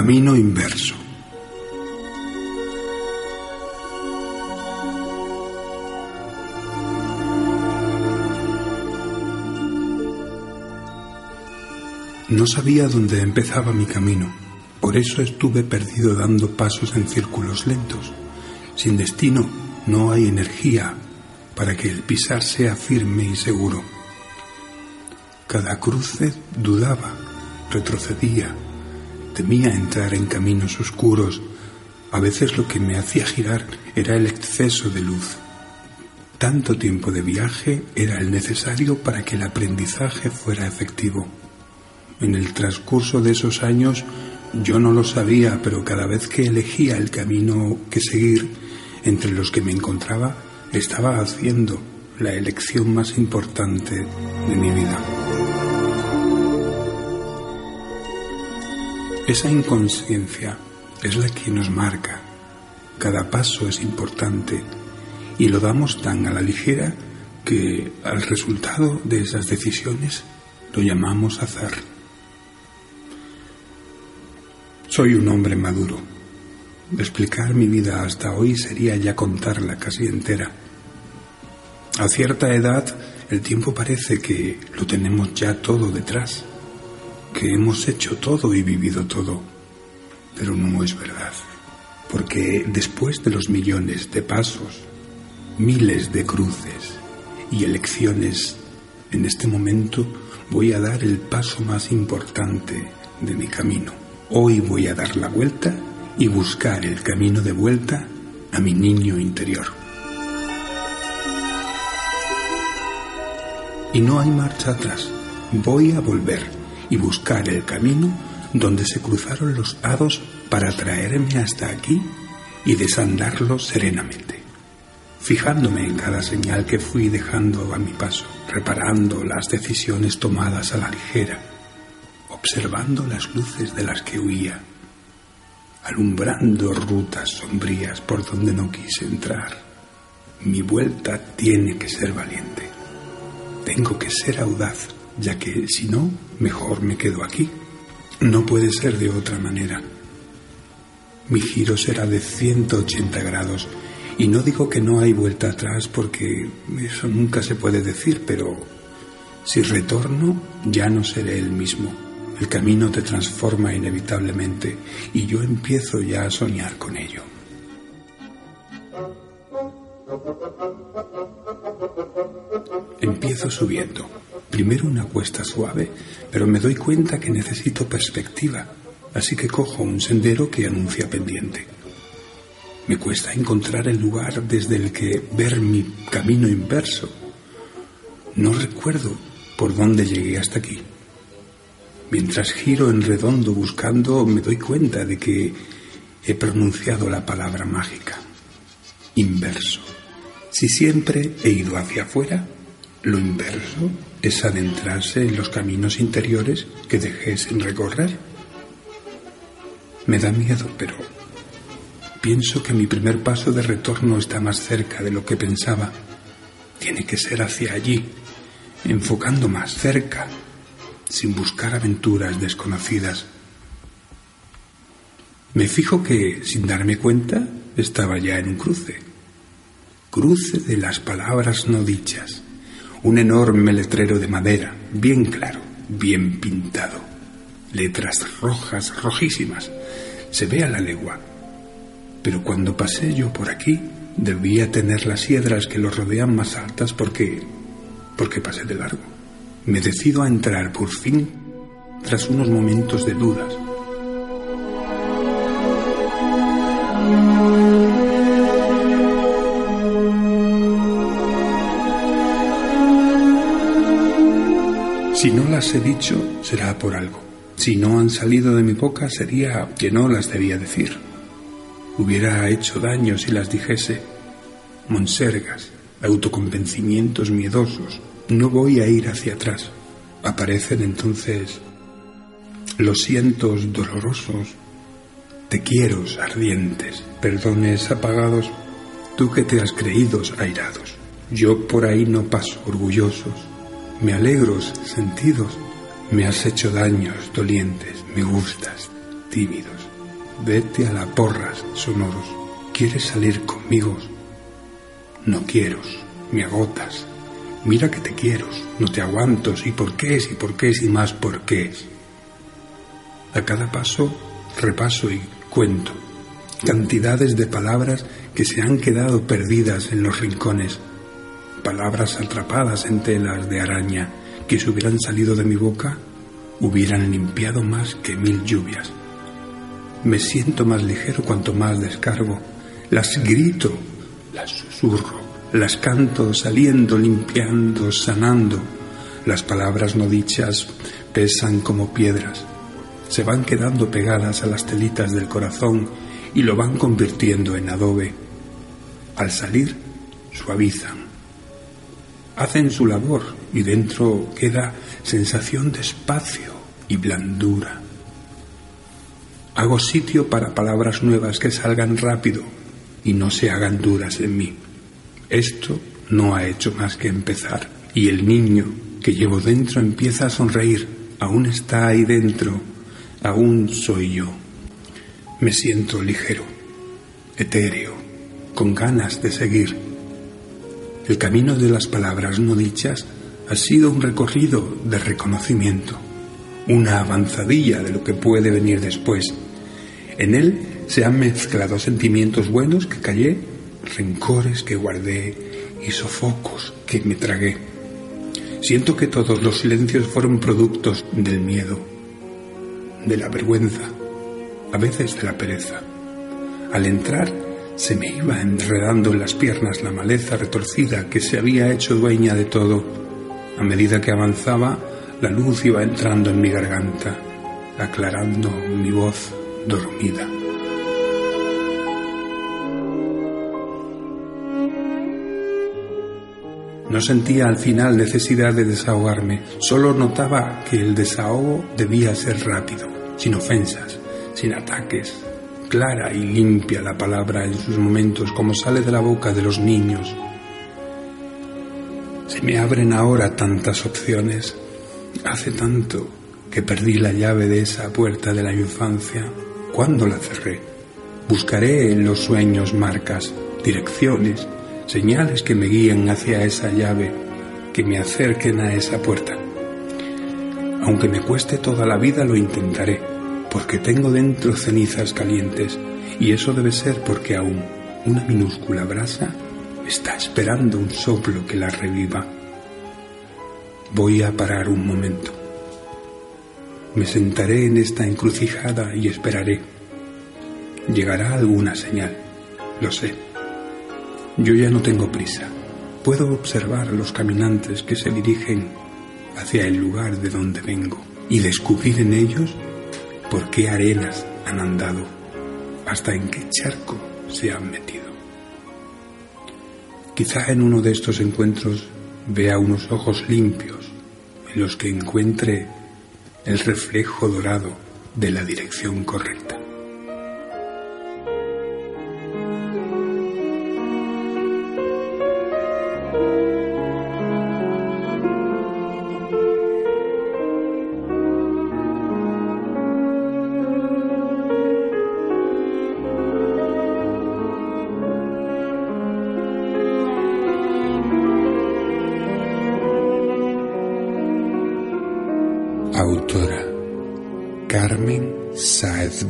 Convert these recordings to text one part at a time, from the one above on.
Camino inverso. No sabía dónde empezaba mi camino, por eso estuve perdido dando pasos en círculos lentos. Sin destino no hay energía para que el pisar sea firme y seguro. Cada cruce dudaba, retrocedía, temía entrar en caminos oscuros. A veces lo que me hacía girar era el exceso de luz. Tanto tiempo de viaje era el necesario para que el aprendizaje fuera efectivo. En el transcurso de esos años yo no lo sabía, pero cada vez que elegía el camino que seguir, entre los que me encontraba, estaba haciendo la elección más importante de mi vida. Esa inconsciencia es la que nos marca. Cada paso es importante y lo damos tan a la ligera que al resultado de esas decisiones lo llamamos azar. Soy un hombre maduro. Explicar mi vida hasta hoy sería ya contarla casi entera. A cierta edad el tiempo parece que lo tenemos ya todo detrás, que hemos hecho todo y vivido todo, pero no es verdad, porque después de los millones de pasos, miles de cruces y elecciones, en este momento voy a dar el paso más importante de mi camino. Hoy voy a dar la vuelta y buscar el camino de vuelta a mi niño interior. Y no hay marcha atrás. Voy a volver y buscar el camino donde se cruzaron los hados para traerme hasta aquí y desandarlo serenamente, fijándome en cada señal que fui dejando a mi paso, reparando las decisiones tomadas a la ligera, observando las luces de las que huía, alumbrando rutas sombrías por donde no quise entrar. Mi vuelta tiene que ser valiente. Tengo que ser audaz, ya que si no, mejor me quedo aquí. No puede ser de otra manera. Mi giro será de 180 grados y no digo que no hay vuelta atrás porque eso nunca se puede decir, pero si retorno ya no seré el mismo. El camino te transforma inevitablemente y yo empiezo ya a soñar con ello. Empiezo subiendo. Primero una cuesta suave, pero me doy cuenta que necesito perspectiva, así que cojo un sendero que anuncia pendiente. Me cuesta encontrar el lugar desde el que ver mi camino inverso. No recuerdo por dónde llegué hasta aquí. Mientras giro en redondo buscando, me doy cuenta de que he pronunciado la palabra mágica. Inverso. Si siempre he ido hacia afuera, lo inverso es adentrarse en los caminos interiores que dejé sin recorrer. Me da miedo, pero pienso que mi primer paso de retorno está más cerca de lo que pensaba. Tiene que ser hacia allí, enfocando más cerca, sin buscar aventuras desconocidas. Me fijo que, sin darme cuenta, estaba ya en un cruce. Cruce de las palabras no dichas. Un enorme letrero de madera, bien claro, bien pintado. Letras rojas, rojísimas. Se ve a la legua. Pero cuando pasé yo por aquí, debía tener las hiedras que lo rodean más altas porque porque pasé de largo. Me decido a entrar por fin tras unos momentos de dudas. Si no las he dicho, será por algo. Si no han salido de mi boca, sería que no las debía decir. Hubiera hecho daño si las dijese. Monsergas, autoconvencimientos miedosos. No voy a ir hacia atrás. Aparecen entonces los cientos dolorosos, te quiero ardientes, perdones apagados, tú que te has creído airados. Yo por ahí no paso orgullosos, me alegros sentidos, me has hecho daños dolientes, me gustas tímidos. Vete a la porras sonoros, ¿quieres salir conmigo? No quiero, me agotas. Mira que te quiero, no te aguanto, y por qué es, y por qué es, y más por qué es. A cada paso repaso y cuento cantidades de palabras que se han quedado perdidas en los rincones palabras atrapadas en telas de araña que si hubieran salido de mi boca hubieran limpiado más que mil lluvias. Me siento más ligero cuanto más descargo. Las grito, las susurro, las canto saliendo, limpiando, sanando. Las palabras no dichas pesan como piedras. Se van quedando pegadas a las telitas del corazón y lo van convirtiendo en adobe. Al salir, suavizan, hacen su labor y dentro queda sensación de espacio y blandura. Hago sitio para palabras nuevas que salgan rápido y no se hagan duras en mí. Esto no ha hecho más que empezar y el niño que llevo dentro empieza a sonreír. Aún está ahí dentro, aún soy yo. Me siento ligero, etéreo, con ganas de seguir el camino de las palabras no dichas ha sido un recorrido de reconocimiento, una avanzadilla de lo que puede venir después. En él se han mezclado sentimientos buenos que callé, rencores que guardé y sofocos que me tragué. Siento que todos los silencios fueron productos del miedo, de la vergüenza, a veces de la pereza. Al entrar se me iba enredando en las piernas la maleza retorcida que se había hecho dueña de todo. A medida que avanzaba, la luz iba entrando en mi garganta, aclarando mi voz dormida. No sentía al final necesidad de desahogarme, solo notaba que el desahogo debía ser rápido, sin ofensas, sin ataques, clara y limpia la palabra en sus momentos como sale de la boca de los niños. Se me abren ahora tantas opciones. Hace tanto que perdí la llave de esa puerta de la infancia. ¿Cuándo la cerré? Buscaré en los sueños marcas, direcciones, señales que me guíen hacia esa llave, que me acerquen a esa puerta. Aunque me cueste toda la vida, lo intentaré porque tengo dentro cenizas calientes y eso debe ser porque aún una minúscula brasa está esperando un soplo que la reviva. Voy a parar un momento. Me sentaré en esta encrucijada y esperaré. Llegará alguna señal, lo sé. Yo ya no tengo prisa. Puedo observar a los caminantes que se dirigen hacia el lugar de donde vengo y descubrir en ellos por qué arenas han andado, hasta en qué charco se han metido. Quizá en uno de estos encuentros vea unos ojos limpios en los que encuentre el reflejo dorado de la dirección correcta.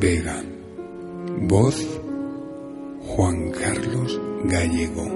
Vega. Voz Juan Carlos Gallego.